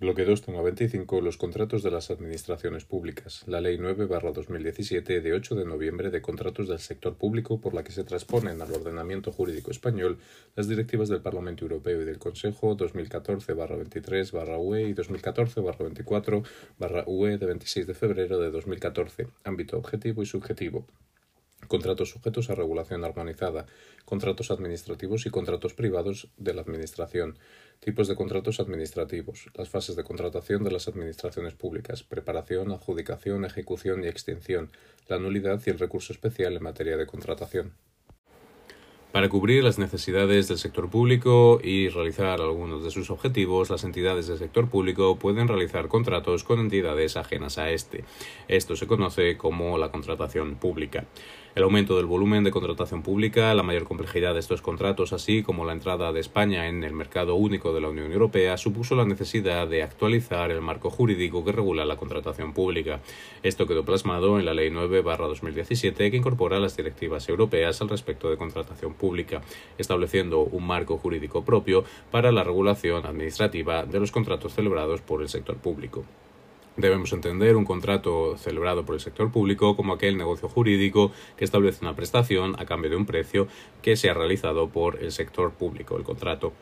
Bloque 2.25 Los contratos de las administraciones públicas. La Ley 9-2017 de 8 de noviembre de contratos del sector público por la que se transponen al ordenamiento jurídico español las directivas del Parlamento Europeo y del Consejo 2014-23-UE y 2014-24-UE de 26 de febrero de 2014. Ámbito objetivo y subjetivo contratos sujetos a regulación armonizada, contratos administrativos y contratos privados de la Administración, tipos de contratos administrativos, las fases de contratación de las administraciones públicas, preparación, adjudicación, ejecución y extinción, la nulidad y el recurso especial en materia de contratación. Para cubrir las necesidades del sector público y realizar algunos de sus objetivos, las entidades del sector público pueden realizar contratos con entidades ajenas a este. Esto se conoce como la contratación pública. El aumento del volumen de contratación pública, la mayor complejidad de estos contratos, así como la entrada de España en el mercado único de la Unión Europea, supuso la necesidad de actualizar el marco jurídico que regula la contratación pública. Esto quedó plasmado en la Ley 9-2017 que incorpora las directivas europeas al respecto de contratación pública, estableciendo un marco jurídico propio para la regulación administrativa de los contratos celebrados por el sector público. Debemos entender un contrato celebrado por el sector público como aquel negocio jurídico que establece una prestación a cambio de un precio que se ha realizado por el sector público. El contrato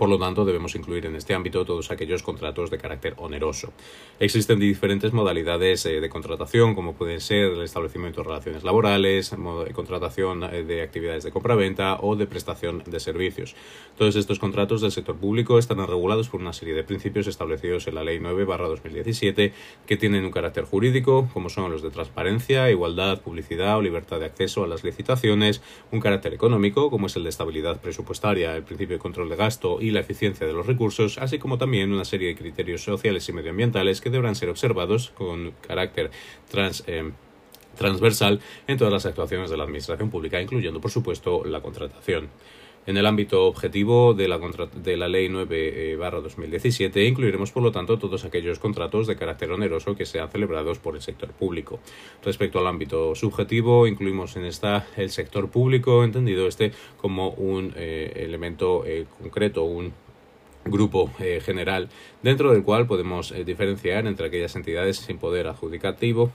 por lo tanto, debemos incluir en este ámbito todos aquellos contratos de carácter oneroso. Existen diferentes modalidades eh, de contratación, como pueden ser el establecimiento de relaciones laborales, contratación eh, de actividades de compraventa o de prestación de servicios. Todos estos contratos del sector público están regulados por una serie de principios establecidos en la Ley 9-2017 que tienen un carácter jurídico, como son los de transparencia, igualdad, publicidad o libertad de acceso a las licitaciones, un carácter económico, como es el de estabilidad presupuestaria, el principio de control de gasto y la eficiencia de los recursos, así como también una serie de criterios sociales y medioambientales que deberán ser observados con carácter eh, transversal en todas las actuaciones de la Administración Pública, incluyendo, por supuesto, la contratación. En el ámbito objetivo de la, de la Ley 9-2017 eh, incluiremos, por lo tanto, todos aquellos contratos de carácter oneroso que sean celebrados por el sector público. Respecto al ámbito subjetivo, incluimos en esta el sector público, entendido este como un eh, elemento eh, concreto, un grupo general, dentro del cual podemos diferenciar entre aquellas entidades sin poder adjudicativo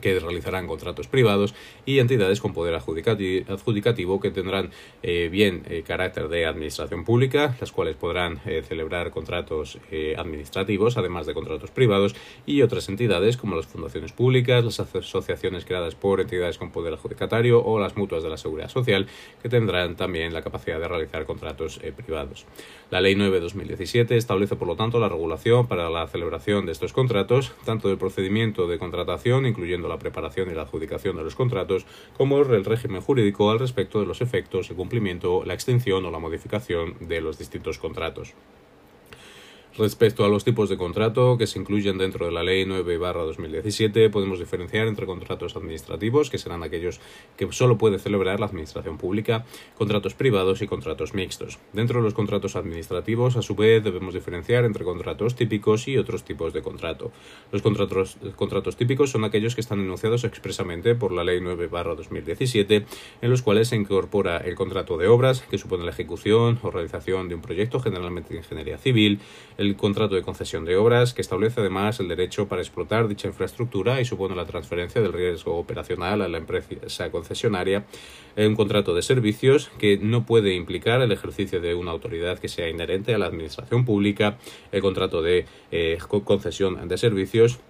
que realizarán contratos privados y entidades con poder adjudicativo que tendrán eh, bien eh, carácter de administración pública, las cuales podrán eh, celebrar contratos administrativos, además de contratos privados, y otras entidades como las fundaciones públicas, las asociaciones creadas por entidades con poder adjudicatario o las mutuas de la seguridad social, que tendrán también la capacidad de realizar contratos privados. La Ley 9-2017 establece, por lo tanto, la regulación para la celebración de estos contratos, tanto del procedimiento de contratación, incluyendo la preparación y la adjudicación de los contratos, como el régimen jurídico al respecto de los efectos, el cumplimiento, la extinción o la modificación de los distintos contratos. Respecto a los tipos de contrato que se incluyen dentro de la Ley 9-2017, podemos diferenciar entre contratos administrativos, que serán aquellos que solo puede celebrar la Administración Pública, contratos privados y contratos mixtos. Dentro de los contratos administrativos, a su vez, debemos diferenciar entre contratos típicos y otros tipos de contrato. Los contratos, contratos típicos son aquellos que están enunciados expresamente por la Ley 9-2017, en los cuales se incorpora el contrato de obras, que supone la ejecución o realización de un proyecto, generalmente de ingeniería civil, el contrato de concesión de obras, que establece además el derecho para explotar dicha infraestructura y supone la transferencia del riesgo operacional a la empresa concesionaria, un contrato de servicios que no puede implicar el ejercicio de una autoridad que sea inherente a la administración pública, el contrato de eh, concesión de servicios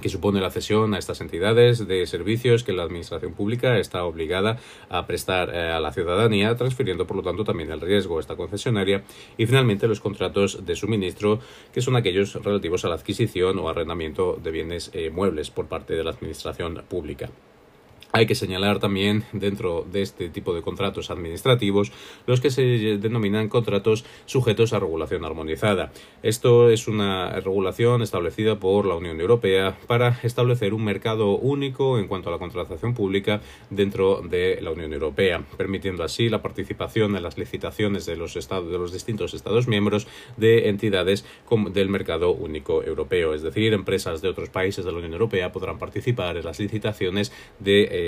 que supone la cesión a estas entidades de servicios que la Administración Pública está obligada a prestar eh, a la ciudadanía, transfiriendo por lo tanto también el riesgo a esta concesionaria, y finalmente los contratos de suministro, que son aquellos relativos a la adquisición o arrendamiento de bienes eh, muebles por parte de la Administración Pública. Hay que señalar también dentro de este tipo de contratos administrativos los que se denominan contratos sujetos a regulación armonizada. Esto es una regulación establecida por la Unión Europea para establecer un mercado único en cuanto a la contratación pública dentro de la Unión Europea, permitiendo así la participación en las licitaciones de los, estados, de los distintos Estados miembros de entidades del mercado único europeo. Es decir, empresas de otros países de la Unión Europea podrán participar en las licitaciones de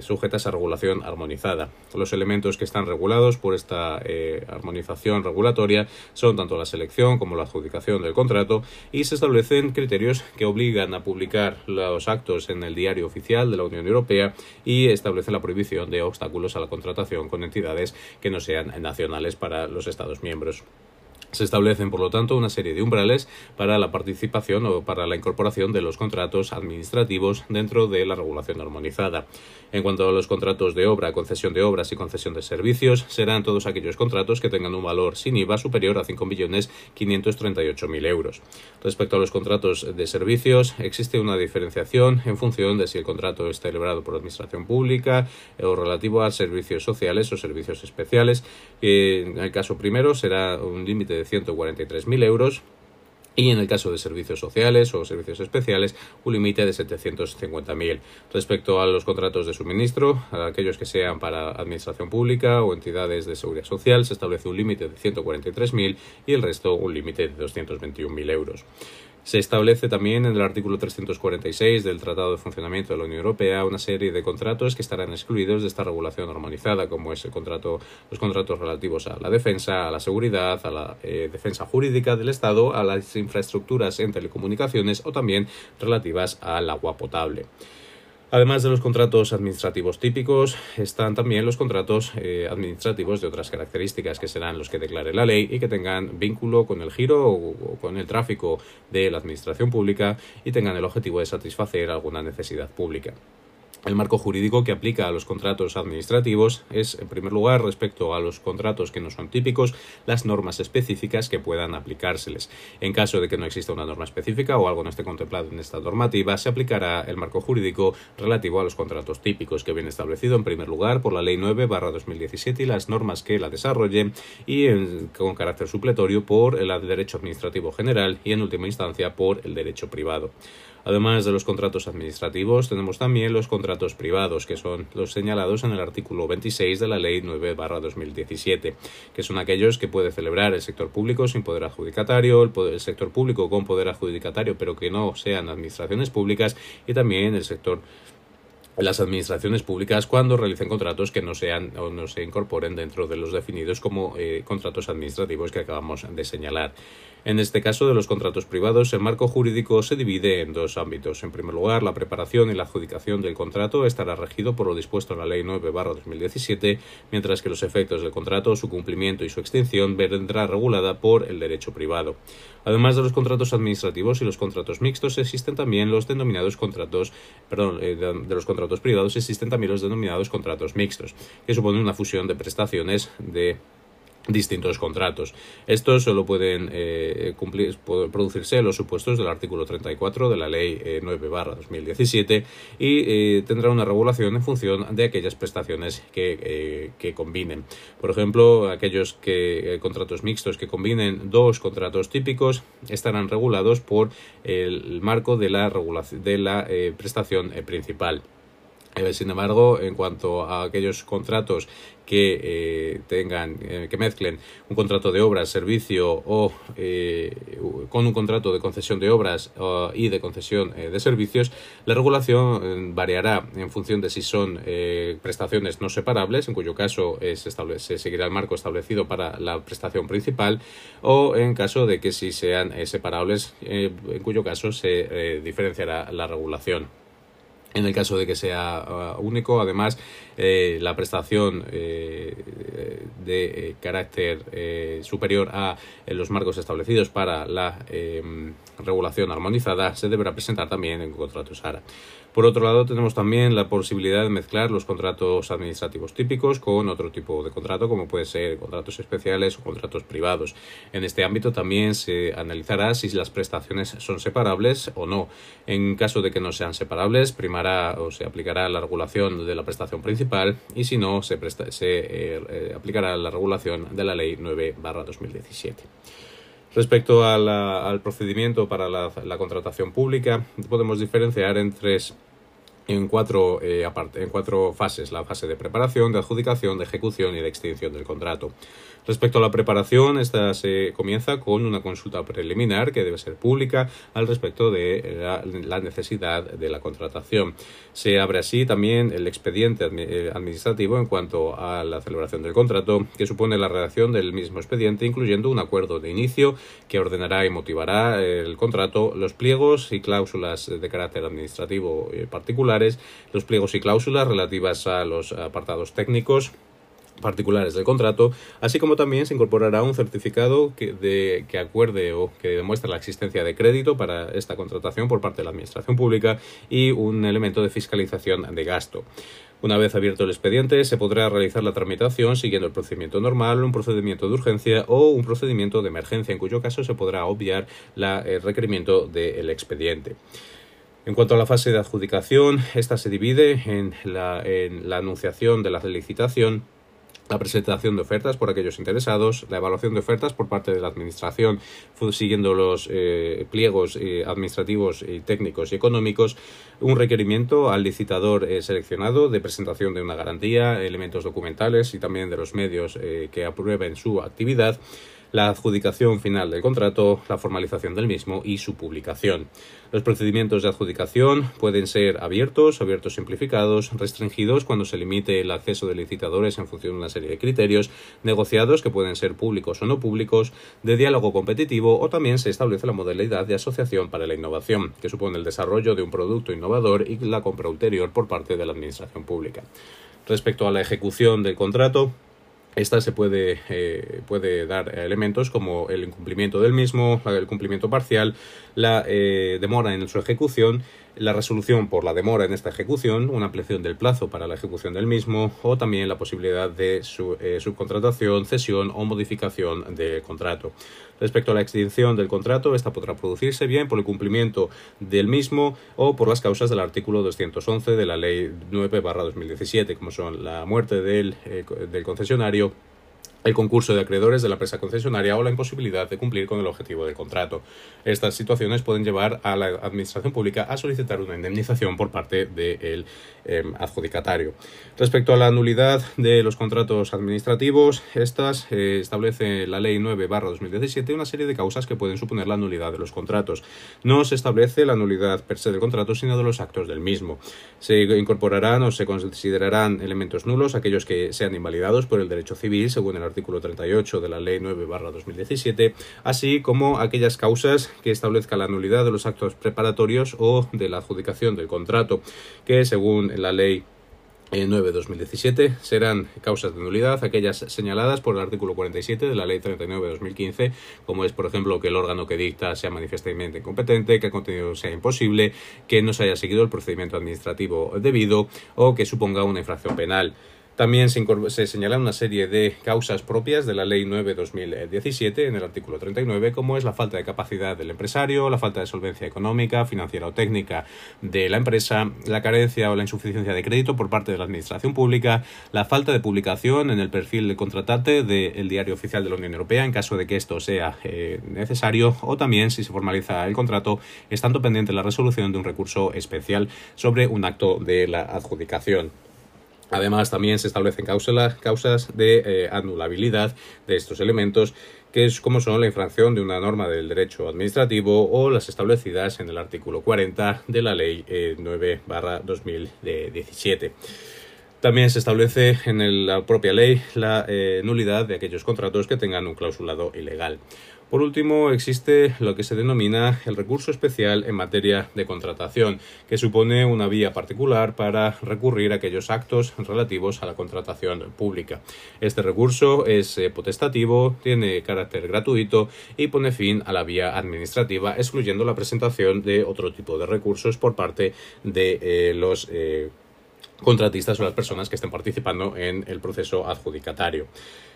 sujetas a regulación armonizada. Los elementos que están regulados por esta armonización regulatoria son tanto la selección como la adjudicación del contrato y se establecen criterios que obligan a publicar los actos en el diario oficial de la Unión Europea y establecen la prohibición de obstáculos a la contratación con entidades que no sean nacionales para los Estados miembros. Se establecen, por lo tanto, una serie de umbrales para la participación o para la incorporación de los contratos administrativos dentro de la regulación armonizada. En cuanto a los contratos de obra, concesión de obras y concesión de servicios, serán todos aquellos contratos que tengan un valor sin IVA superior a 5.538.000 euros. Respecto a los contratos de servicios, existe una diferenciación en función de si el contrato es celebrado por administración pública o relativo a servicios sociales o servicios especiales. En el caso primero será un límite de 143.000 euros y en el caso de servicios sociales o servicios especiales un límite de 750.000. Respecto a los contratos de suministro, aquellos que sean para administración pública o entidades de seguridad social, se establece un límite de 143.000 y el resto un límite de 221.000 euros. Se establece también en el artículo 346 del Tratado de Funcionamiento de la Unión Europea una serie de contratos que estarán excluidos de esta regulación armonizada, como es el contrato, los contratos relativos a la defensa, a la seguridad, a la eh, defensa jurídica del Estado, a las infraestructuras en telecomunicaciones o también relativas al agua potable. Además de los contratos administrativos típicos, están también los contratos eh, administrativos de otras características que serán los que declare la ley y que tengan vínculo con el giro o con el tráfico de la administración pública y tengan el objetivo de satisfacer alguna necesidad pública. El marco jurídico que aplica a los contratos administrativos es, en primer lugar, respecto a los contratos que no son típicos, las normas específicas que puedan aplicárseles. En caso de que no exista una norma específica o algo no esté contemplado en esta normativa, se aplicará el marco jurídico relativo a los contratos típicos, que viene establecido, en primer lugar, por la Ley 9-2017 y las normas que la desarrollen, y con carácter supletorio por el Derecho Administrativo General y, en última instancia, por el Derecho Privado. Además de los contratos administrativos, tenemos también los contratos privados, que son los señalados en el artículo 26 de la Ley 9-2017, que son aquellos que puede celebrar el sector público sin poder adjudicatario, el, sector público con poder adjudicatario, pero que no sean administraciones públicas, y también el sector las administraciones públicas cuando realicen contratos que no sean o no se incorporen dentro de los definidos como eh, contratos administrativos que acabamos de señalar. En este caso de los contratos privados, el marco jurídico se divide en dos ámbitos. En primer lugar, la preparación y la adjudicación del contrato estará regido por lo dispuesto en la Ley 9-2017, mientras que los efectos del contrato, su cumplimiento y su extinción vendrá regulada por el derecho privado. Además de los contratos administrativos y los contratos mixtos, existen también los denominados contratos, perdón, eh, de los contratos privados existen también los denominados contratos mixtos, que suponen una fusión de prestaciones de distintos contratos. Estos solo pueden eh, producirse los supuestos del artículo 34 de la Ley 9-2017 eh, y eh, tendrá una regulación en función de aquellas prestaciones que, que combinen. Por ejemplo, aquellos que, contratos mixtos que combinen dos contratos típicos estarán regulados por el marco de la, de la prestación principal. Eh, sin embargo, en cuanto a aquellos contratos que eh, tengan, eh, que mezclen un contrato de obras, servicio o con un contrato de concesión de obras y de concesión de servicios, la regulación variará en función de si son prestaciones no separables, en cuyo caso se, se, seguirá el marco establecido para la prestación principal, o en caso de que si sean separables, en cuyo caso se diferenciará la regulación. En el caso de que sea uh, único, además, eh, la prestación eh, de eh, carácter superior a los marcos establecidos para la regulación armonizada se deberá presentar también en contrato SARA. Por otro lado, tenemos también la posibilidad de mezclar los contratos administrativos típicos con otro tipo de contrato, como puede ser contratos especiales o contratos privados. En este ámbito también se analizará si las prestaciones son separables o no. En caso de que no sean separables, primará o se aplicará la regulación de la prestación principal y si no, se, eh, eh, aplicará la regulación de la Ley 9-2017. Respecto al procedimiento para la, contratación pública, podemos diferenciar en tres en cuatro, eh, en cuatro fases, la fase de preparación, de adjudicación, de ejecución y de extinción del contrato. Respecto a la preparación, esta se comienza con una consulta preliminar que debe ser pública al respecto de la, necesidad de la contratación. Se abre así también el expediente eh, administrativo en cuanto a la celebración del contrato, que supone la redacción del mismo expediente, incluyendo un acuerdo de inicio que ordenará y motivará el contrato, los pliegos y cláusulas de carácter administrativo eh, particulares, los pliegos y cláusulas relativas a los apartados técnicos, particulares del contrato, así como también se incorporará un certificado que, de, que acuerde o que demuestre la existencia de crédito para esta contratación por parte de la Administración Pública y un elemento de fiscalización de gasto. Una vez abierto el expediente, se podrá realizar la tramitación siguiendo el procedimiento normal, un procedimiento de urgencia o un procedimiento de emergencia, en cuyo caso se podrá obviar el requerimiento del expediente. En cuanto a la fase de adjudicación, esta se divide en la, en la anunciación de la licitación la presentación de ofertas por aquellos interesados, la evaluación de ofertas por parte de la Administración, siguiendo los eh, pliegos eh, administrativos y técnicos y económicos, un requerimiento al licitador eh, seleccionado de presentación de una garantía, elementos documentales y también de los medios que aprueben su actividad, la adjudicación final del contrato, la formalización del mismo y su publicación. Los procedimientos de adjudicación pueden ser abiertos, abiertos simplificados, restringidos cuando se limite el acceso de licitadores en función de una serie de criterios, negociados que pueden ser públicos o no públicos, de diálogo competitivo o también se establece la modalidad de asociación para la innovación, que supone el desarrollo de un producto innovador y la compra ulterior por parte de la Administración Pública. Respecto a la ejecución del contrato, esta se puede, eh, puede dar elementos como el incumplimiento del mismo, el cumplimiento parcial, la eh, demora en su ejecución, la resolución por la demora en esta ejecución, una ampliación del plazo para la ejecución del mismo o también la posibilidad de su, eh, subcontratación, cesión o modificación del contrato. Respecto a la extinción del contrato, esta podrá producirse bien por el cumplimiento del mismo o por las causas del artículo 211 de la Ley 9-2017, como son la muerte del, eh, del concesionario el concurso de acreedores de la empresa concesionaria o la imposibilidad de cumplir con el objetivo del contrato. Estas situaciones pueden llevar a la Administración Pública a solicitar una indemnización por parte del em, adjudicatario. Respecto a la nulidad de los contratos administrativos, estas eh, establece la Ley 9-2017 una serie de causas que pueden suponer la nulidad de los contratos. No se establece la nulidad per se del contrato, sino de los actos del mismo. Se incorporarán o se considerarán elementos nulos aquellos que sean invalidados por el derecho civil según el artículo 38 de la Ley 9-2017, así como aquellas causas que establezcan la nulidad de los actos preparatorios o de la adjudicación del contrato, que según la Ley 9-2017 eh, serán causas de nulidad aquellas señaladas por el artículo 47 de la Ley 39-2015, como es, por ejemplo, que el órgano que dicta sea manifiestamente incompetente, que el contenido sea imposible, que no se haya seguido el procedimiento administrativo debido o que suponga una infracción penal. También se, se señalan una serie de causas propias de la Ley 9-2017 en el artículo 39, como es la falta de capacidad del empresario, la falta de solvencia económica, financiera o técnica de la empresa, la carencia o la insuficiencia de crédito por parte de la Administración Pública, la falta de publicación en el perfil del contratante del Diario Oficial de la Unión Europea en caso de que esto sea eh, necesario, o también si se formaliza el contrato, estando pendiente la resolución de un recurso especial sobre un acto de la adjudicación. Además, también se establecen causas de eh, anulabilidad de estos elementos, que es como son la infracción de una norma del derecho administrativo o las establecidas en el artículo 40 de la Ley 9-2017. También se establece en la propia ley la eh, nulidad de aquellos contratos que tengan un clausulado ilegal. Por último, existe lo que se denomina el recurso especial en materia de contratación, que supone una vía particular para recurrir a aquellos actos relativos a la contratación pública. Este recurso es eh, potestativo, tiene carácter gratuito y pone fin a la vía administrativa, excluyendo la presentación de otro tipo de recursos por parte de eh, los eh, contratistas o las personas que estén participando en el proceso adjudicatario.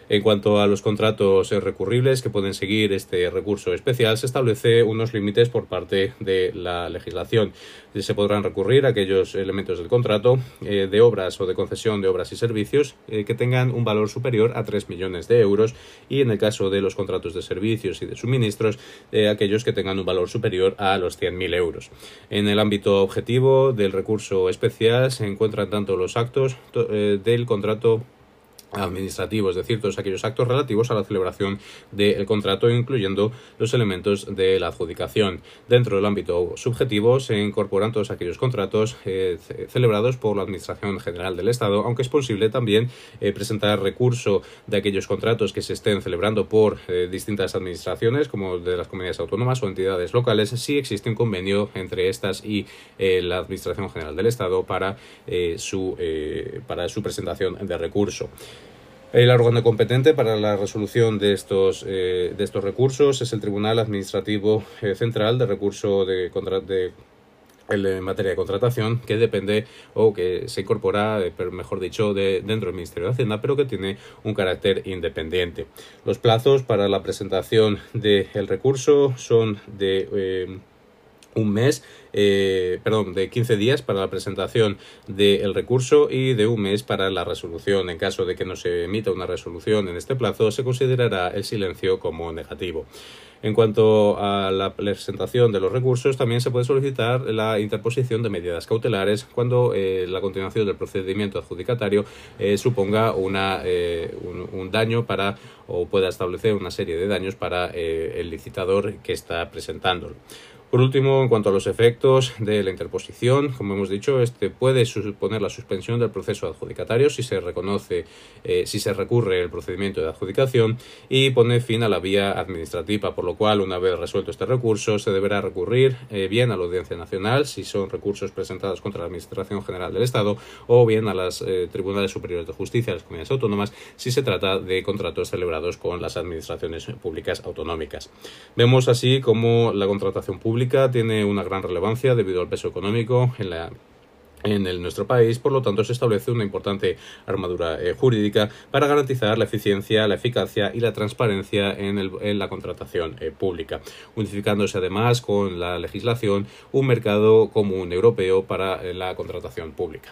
En cuanto a los contratos recurribles que pueden seguir este recurso especial, se establece unos límites por parte de la legislación. Se podrán recurrir a aquellos elementos del contrato eh, de obras o de concesión de obras y servicios eh, que tengan un valor superior a 3 millones de euros y en el caso de los contratos de servicios y de suministros, eh, aquellos que tengan un valor superior a los 100.000 euros. En el ámbito objetivo del recurso especial se encuentran tanto los actos del contrato administrativo, es decir, todos aquellos actos relativos a la celebración del contrato, incluyendo los elementos de la adjudicación. Dentro del ámbito subjetivo se incorporan todos aquellos contratos eh, celebrados por la Administración General del Estado, aunque es posible también eh, presentar recurso de aquellos contratos que se estén celebrando por eh, distintas administraciones, como de las comunidades autónomas o entidades locales, si existe un convenio entre estas y la Administración General del Estado para, su, para su presentación de recurso. El órgano competente para la resolución de estos, eh, de estos recursos es el Tribunal Administrativo eh, Central de Recurso de, de en materia de contratación que depende o que se incorpora, eh, mejor dicho, de, dentro del Ministerio de Hacienda, pero que tiene un carácter independiente. Los plazos para la presentación del recurso son de un mes, eh, perdón, de 15 días para la presentación del recurso y de un mes para la resolución. En caso de que no se emita una resolución en este plazo, se considerará el silencio como negativo. En cuanto a la presentación de los recursos, también se puede solicitar la interposición de medidas cautelares cuando eh, la continuación del procedimiento adjudicatario eh, suponga una, un, un, daño para o pueda establecer una serie de daños para el licitador que está presentándolo. Por último, en cuanto a los efectos de la interposición, como hemos dicho, este puede suponer la suspensión del proceso adjudicatario si se reconoce, eh, si se recurre el procedimiento de adjudicación y pone fin a la vía administrativa, por lo cual, una vez resuelto este recurso, se deberá recurrir eh, bien a la Audiencia Nacional si son recursos presentados contra la Administración General del Estado o bien a las eh, Tribunales Superiores de Justicia de las comunidades autónomas si se trata de contratos celebrados con las administraciones públicas autonómicas. Vemos así como la contratación pública tiene una gran relevancia debido al peso económico en en nuestro país, por lo tanto se establece una importante armadura eh, jurídica para garantizar la eficiencia, la eficacia y la transparencia en, la contratación eh, pública, unificándose además con la legislación un mercado común europeo para eh, la contratación pública.